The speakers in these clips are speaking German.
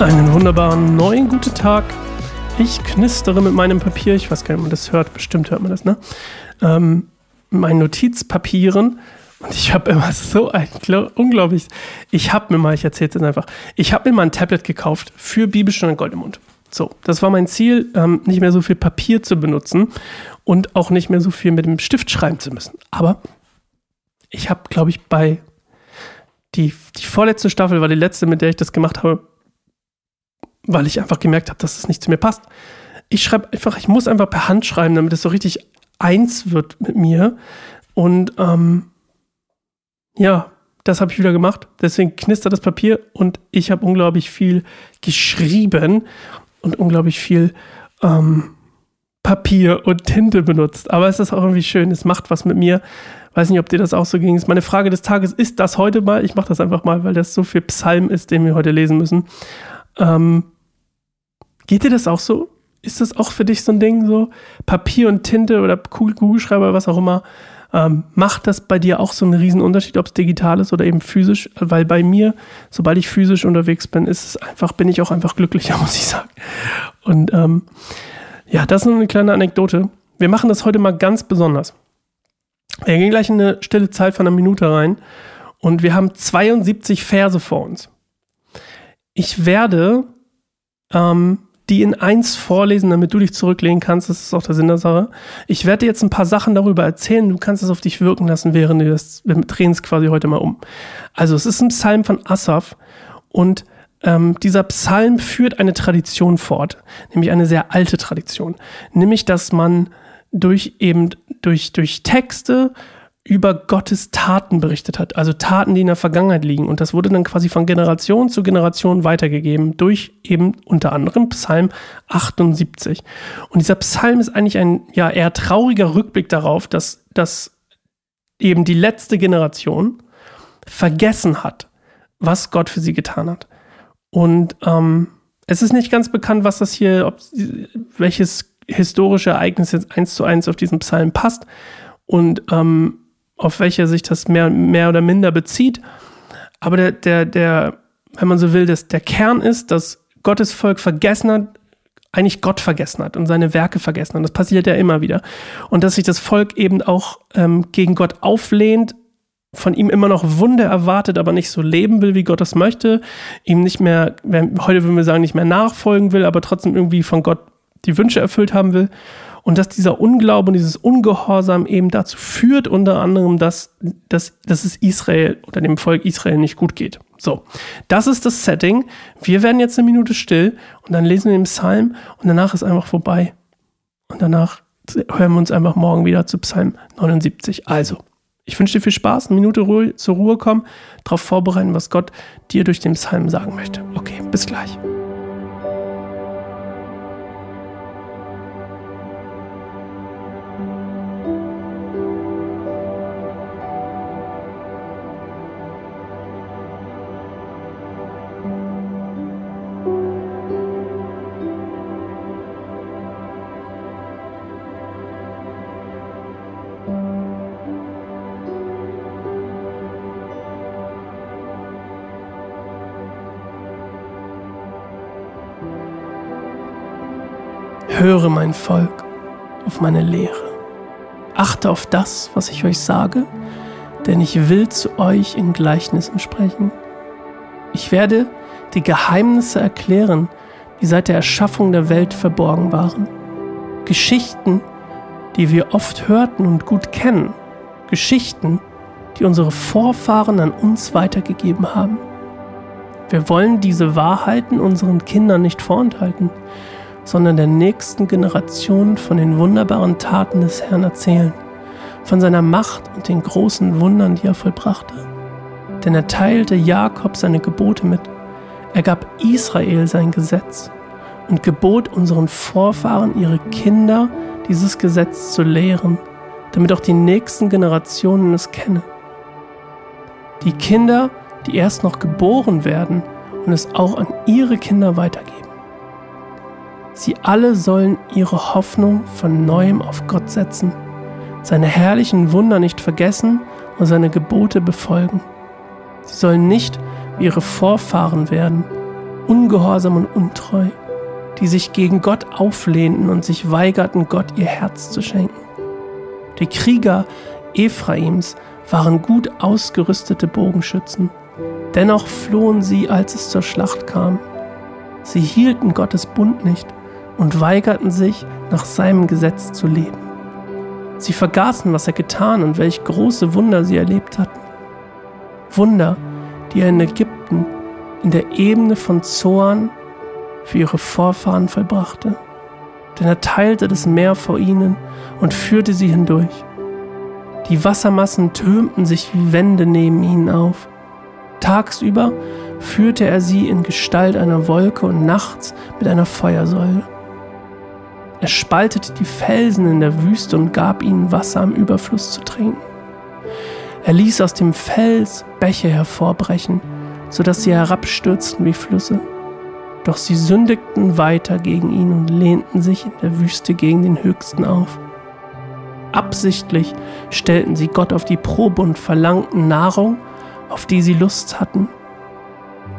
Einen wunderbaren neuen guten Tag. Ich knistere mit meinem Papier, ich weiß gar nicht, ob man das hört, bestimmt hört man das, ne? Ähm, meinen Notizpapieren. Und ich habe immer so ein unglaublich. Ich habe mir mal, ich erzähle es jetzt einfach, ich habe mir mal ein Tablet gekauft für Bibelstunde Gold im Mund. So, das war mein Ziel, ähm, nicht mehr so viel Papier zu benutzen und auch nicht mehr so viel mit dem Stift schreiben zu müssen. Aber ich habe, glaube ich, bei die, die vorletzte Staffel war die letzte, mit der ich das gemacht habe, weil ich einfach gemerkt habe, dass es nicht zu mir passt. Ich schreibe einfach, ich muss einfach per Hand schreiben, damit es so richtig eins wird mit mir. Und ähm, ja, das habe ich wieder gemacht. Deswegen knistert das Papier und ich habe unglaublich viel geschrieben und unglaublich viel ähm, Papier und Tinte benutzt. Aber es ist auch irgendwie schön, es macht was mit mir. Weiß nicht, ob dir das auch so ging. Ist meine Frage des Tages, ist das heute mal? Ich mache das einfach mal, weil das so viel Psalm ist, den wir heute lesen müssen. Ähm, Geht dir das auch so? Ist das auch für dich so ein Ding, so Papier und Tinte oder Kugelschreiber, was auch immer? Ähm, macht das bei dir auch so einen riesen Unterschied, ob es digital ist oder eben physisch? Weil bei mir, sobald ich physisch unterwegs bin, ist es einfach, bin ich auch einfach glücklicher, muss ich sagen. Und ähm, ja, das ist nur eine kleine Anekdote. Wir machen das heute mal ganz besonders. Wir gehen gleich in eine stille Zeit von einer Minute rein und wir haben 72 Verse vor uns. Ich werde ähm, die in eins vorlesen, damit du dich zurücklehnen kannst. Das ist auch der Sinn der Sache. Ich werde dir jetzt ein paar Sachen darüber erzählen. Du kannst es auf dich wirken lassen, während du das, wir drehen es quasi heute mal um. Also, es ist ein Psalm von Asaf und ähm, dieser Psalm führt eine Tradition fort, nämlich eine sehr alte Tradition. Nämlich, dass man durch eben, durch, durch Texte über Gottes Taten berichtet hat, also Taten, die in der Vergangenheit liegen. Und das wurde dann quasi von Generation zu Generation weitergegeben durch eben unter anderem Psalm 78. Und dieser Psalm ist eigentlich ein ja eher trauriger Rückblick darauf, dass, dass eben die letzte Generation vergessen hat, was Gott für sie getan hat. Und ähm, es ist nicht ganz bekannt, was das hier, ob, welches historische Ereignis jetzt eins zu eins auf diesen Psalm passt. Und ähm, auf welche sich das mehr, mehr oder minder bezieht. Aber der, der, der, wenn man so will, dass der Kern ist, dass Gottes Volk vergessen hat, eigentlich Gott vergessen hat und seine Werke vergessen hat. Das passiert ja immer wieder. Und dass sich das Volk eben auch ähm, gegen Gott auflehnt, von ihm immer noch Wunder erwartet, aber nicht so leben will, wie Gott das möchte, ihm nicht mehr, heute würden wir sagen, nicht mehr nachfolgen will, aber trotzdem irgendwie von Gott die Wünsche erfüllt haben will. Und dass dieser Unglaube und dieses Ungehorsam eben dazu führt, unter anderem, dass, dass, dass es Israel oder dem Volk Israel nicht gut geht. So, das ist das Setting. Wir werden jetzt eine Minute still und dann lesen wir den Psalm und danach ist einfach vorbei. Und danach hören wir uns einfach morgen wieder zu Psalm 79. Also, ich wünsche dir viel Spaß, eine Minute Ruhe, zur Ruhe kommen, darauf vorbereiten, was Gott dir durch den Psalm sagen möchte. Okay, bis gleich. Höre mein Volk auf meine Lehre. Achte auf das, was ich euch sage, denn ich will zu euch in Gleichnissen sprechen. Ich werde die Geheimnisse erklären, die seit der Erschaffung der Welt verborgen waren. Geschichten, die wir oft hörten und gut kennen. Geschichten, die unsere Vorfahren an uns weitergegeben haben. Wir wollen diese Wahrheiten unseren Kindern nicht vorenthalten sondern der nächsten Generation von den wunderbaren Taten des Herrn erzählen, von seiner Macht und den großen Wundern, die er vollbrachte. Denn er teilte Jakob seine Gebote mit, er gab Israel sein Gesetz und gebot unseren Vorfahren, ihre Kinder dieses Gesetz zu lehren, damit auch die nächsten Generationen es kennen. Die Kinder, die erst noch geboren werden und es auch an ihre Kinder weitergeben. Sie alle sollen ihre Hoffnung von neuem auf Gott setzen, seine herrlichen Wunder nicht vergessen und seine Gebote befolgen. Sie sollen nicht wie ihre Vorfahren werden ungehorsam und untreu, die sich gegen Gott auflehnten und sich weigerten, Gott ihr Herz zu schenken. Die Krieger Ephraims waren gut ausgerüstete Bogenschützen, dennoch flohen sie, als es zur Schlacht kam. Sie hielten Gottes Bund nicht und weigerten sich, nach seinem Gesetz zu leben. Sie vergaßen, was er getan und welch große Wunder sie erlebt hatten. Wunder, die er in Ägypten, in der Ebene von Zoan, für ihre Vorfahren vollbrachte. Denn er teilte das Meer vor ihnen und führte sie hindurch. Die Wassermassen türmten sich wie Wände neben ihnen auf. Tagsüber führte er sie in Gestalt einer Wolke und nachts mit einer Feuersäule. Er spaltete die Felsen in der Wüste und gab ihnen Wasser im Überfluss zu trinken. Er ließ aus dem Fels Bäche hervorbrechen, sodass sie herabstürzten wie Flüsse. Doch sie sündigten weiter gegen ihn und lehnten sich in der Wüste gegen den Höchsten auf. Absichtlich stellten sie Gott auf die Probe und verlangten Nahrung, auf die sie Lust hatten.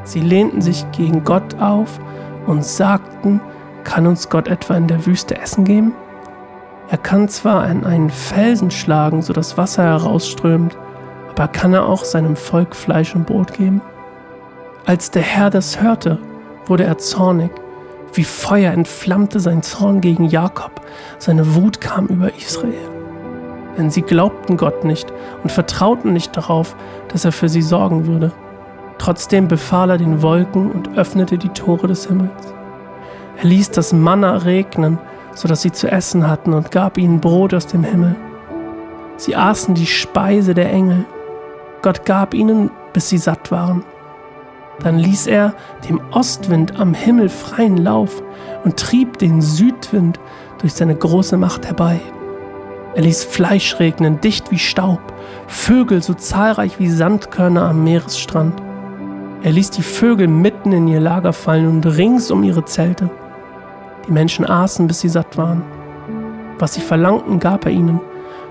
Sie lehnten sich gegen Gott auf und sagten, kann uns Gott etwa in der Wüste Essen geben? Er kann zwar an einen Felsen schlagen, so dass Wasser herausströmt, aber kann er auch seinem Volk Fleisch und Brot geben? Als der Herr das hörte, wurde er zornig. Wie Feuer entflammte sein Zorn gegen Jakob, seine Wut kam über Israel. Denn sie glaubten Gott nicht und vertrauten nicht darauf, dass er für sie sorgen würde. Trotzdem befahl er den Wolken und öffnete die Tore des Himmels. Er ließ das Manna regnen, sodass sie zu essen hatten und gab ihnen Brot aus dem Himmel. Sie aßen die Speise der Engel. Gott gab ihnen, bis sie satt waren. Dann ließ er dem Ostwind am Himmel freien Lauf und trieb den Südwind durch seine große Macht herbei. Er ließ Fleisch regnen, dicht wie Staub, Vögel so zahlreich wie Sandkörner am Meeresstrand. Er ließ die Vögel mitten in ihr Lager fallen und rings um ihre Zelte. Die Menschen aßen, bis sie satt waren. Was sie verlangten, gab er ihnen.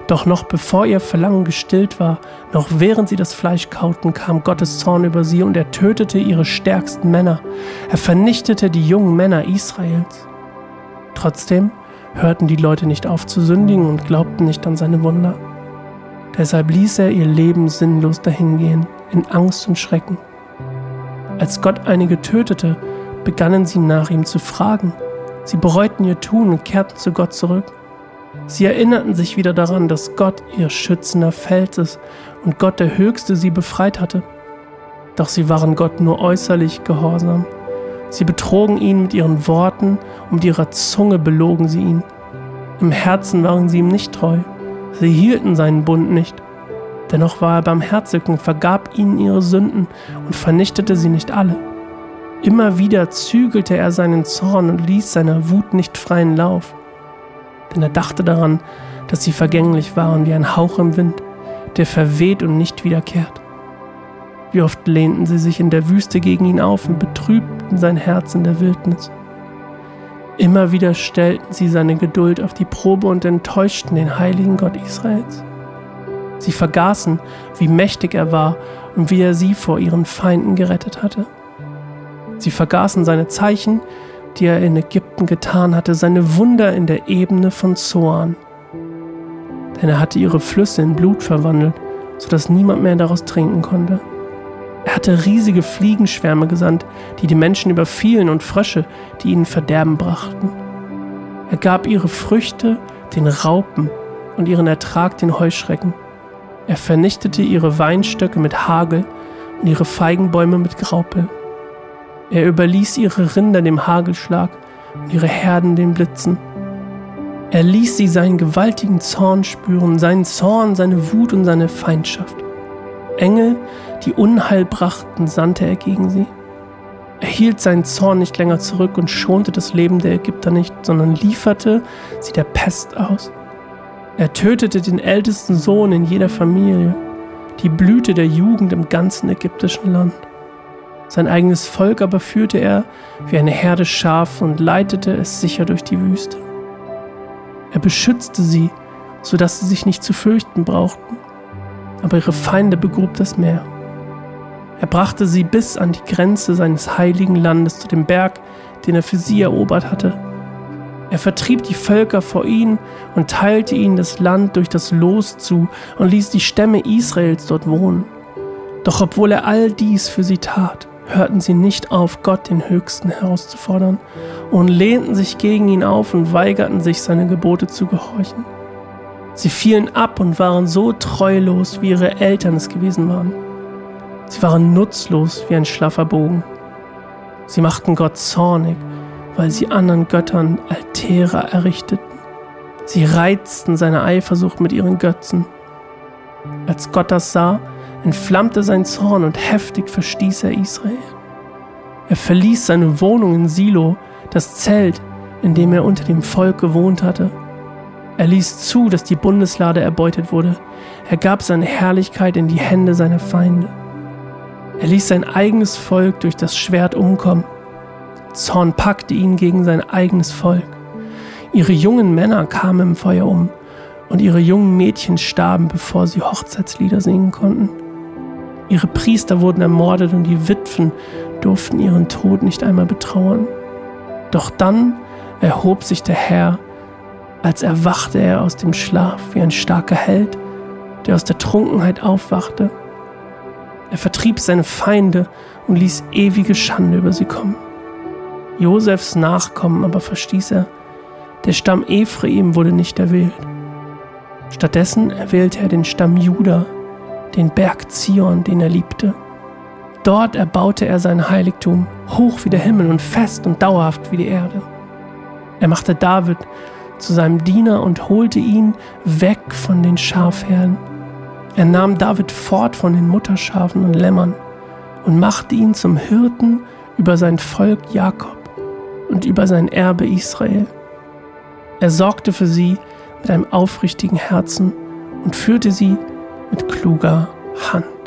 Doch noch bevor ihr Verlangen gestillt war, noch während sie das Fleisch kauten, kam Gottes Zorn über sie und er tötete ihre stärksten Männer. Er vernichtete die jungen Männer Israels. Trotzdem hörten die Leute nicht auf zu sündigen und glaubten nicht an seine Wunder. Deshalb ließ er ihr Leben sinnlos dahingehen, in Angst und Schrecken. Als Gott einige tötete, begannen sie nach ihm zu fragen, Sie bereuten ihr Tun und kehrten zu Gott zurück. Sie erinnerten sich wieder daran, dass Gott ihr schützender Fels ist und Gott der Höchste sie befreit hatte. Doch sie waren Gott nur äußerlich gehorsam. Sie betrogen ihn mit ihren Worten und mit ihrer Zunge belogen sie ihn. Im Herzen waren sie ihm nicht treu. Sie hielten seinen Bund nicht. Dennoch war er barmherzig und vergab ihnen ihre Sünden und vernichtete sie nicht alle. Immer wieder zügelte er seinen Zorn und ließ seiner Wut nicht freien Lauf. Denn er dachte daran, dass sie vergänglich waren wie ein Hauch im Wind, der verweht und nicht wiederkehrt. Wie oft lehnten sie sich in der Wüste gegen ihn auf und betrübten sein Herz in der Wildnis. Immer wieder stellten sie seine Geduld auf die Probe und enttäuschten den heiligen Gott Israels. Sie vergaßen, wie mächtig er war und wie er sie vor ihren Feinden gerettet hatte. Sie vergaßen seine Zeichen, die er in Ägypten getan hatte, seine Wunder in der Ebene von Zoan. Denn er hatte ihre Flüsse in Blut verwandelt, sodass niemand mehr daraus trinken konnte. Er hatte riesige Fliegenschwärme gesandt, die die Menschen überfielen und Frösche, die ihnen Verderben brachten. Er gab ihre Früchte den Raupen und ihren Ertrag den Heuschrecken. Er vernichtete ihre Weinstöcke mit Hagel und ihre Feigenbäume mit Graupel. Er überließ ihre Rinder dem Hagelschlag und ihre Herden den Blitzen. Er ließ sie seinen gewaltigen Zorn spüren, seinen Zorn, seine Wut und seine Feindschaft. Engel, die Unheil brachten, sandte er gegen sie. Er hielt seinen Zorn nicht länger zurück und schonte das Leben der Ägypter nicht, sondern lieferte sie der Pest aus. Er tötete den ältesten Sohn in jeder Familie, die Blüte der Jugend im ganzen ägyptischen Land. Sein eigenes Volk aber führte er wie eine Herde Schaf und leitete es sicher durch die Wüste. Er beschützte sie, sodass sie sich nicht zu fürchten brauchten, aber ihre Feinde begrub das Meer. Er brachte sie bis an die Grenze seines heiligen Landes zu dem Berg, den er für sie erobert hatte. Er vertrieb die Völker vor ihnen und teilte ihnen das Land durch das Los zu und ließ die Stämme Israels dort wohnen. Doch obwohl er all dies für sie tat, hörten sie nicht auf, Gott den Höchsten herauszufordern und lehnten sich gegen ihn auf und weigerten sich, seine Gebote zu gehorchen. Sie fielen ab und waren so treulos, wie ihre Eltern es gewesen waren. Sie waren nutzlos wie ein schlaffer Bogen. Sie machten Gott zornig, weil sie anderen Göttern Altäre errichteten. Sie reizten seine Eifersucht mit ihren Götzen. Als Gott das sah, entflammte sein Zorn und heftig verstieß er Israel. Er verließ seine Wohnung in Silo, das Zelt, in dem er unter dem Volk gewohnt hatte. Er ließ zu, dass die Bundeslade erbeutet wurde. Er gab seine Herrlichkeit in die Hände seiner Feinde. Er ließ sein eigenes Volk durch das Schwert umkommen. Zorn packte ihn gegen sein eigenes Volk. Ihre jungen Männer kamen im Feuer um und ihre jungen Mädchen starben, bevor sie Hochzeitslieder singen konnten. Ihre Priester wurden ermordet und die Witwen durften ihren Tod nicht einmal betrauern. Doch dann erhob sich der Herr als erwachte er aus dem Schlaf wie ein starker Held, der aus der Trunkenheit aufwachte. Er vertrieb seine Feinde und ließ ewige Schande über sie kommen. Josefs Nachkommen aber verstieß er. Der Stamm Ephraim wurde nicht erwählt. Stattdessen erwählte er den Stamm Juda, den Berg Zion, den er liebte. Dort erbaute er sein Heiligtum, hoch wie der Himmel und fest und dauerhaft wie die Erde. Er machte David zu seinem Diener und holte ihn weg von den Schafherden. Er nahm David fort von den Mutterschafen und Lämmern und machte ihn zum Hirten über sein Volk Jakob und über sein Erbe Israel. Er sorgte für sie mit einem aufrichtigen Herzen und führte sie mit kluger Hand.